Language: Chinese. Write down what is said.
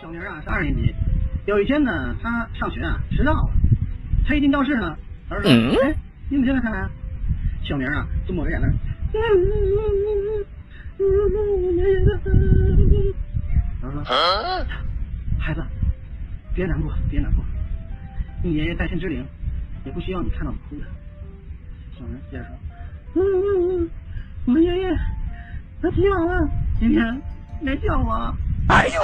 小明啊是二年级，有一天呢，他上学啊迟到了，他一进教室呢，老师说：“哎，你怎么现在才来啊？”小明啊就抹着眼泪，老师说：“孩子，别难过，别难过，你爷爷在天之灵，也不需要你看到我哭的。”小明接着说：“嗯嗯嗯，我的爷爷他起晚了，今天别笑我。”哎呦！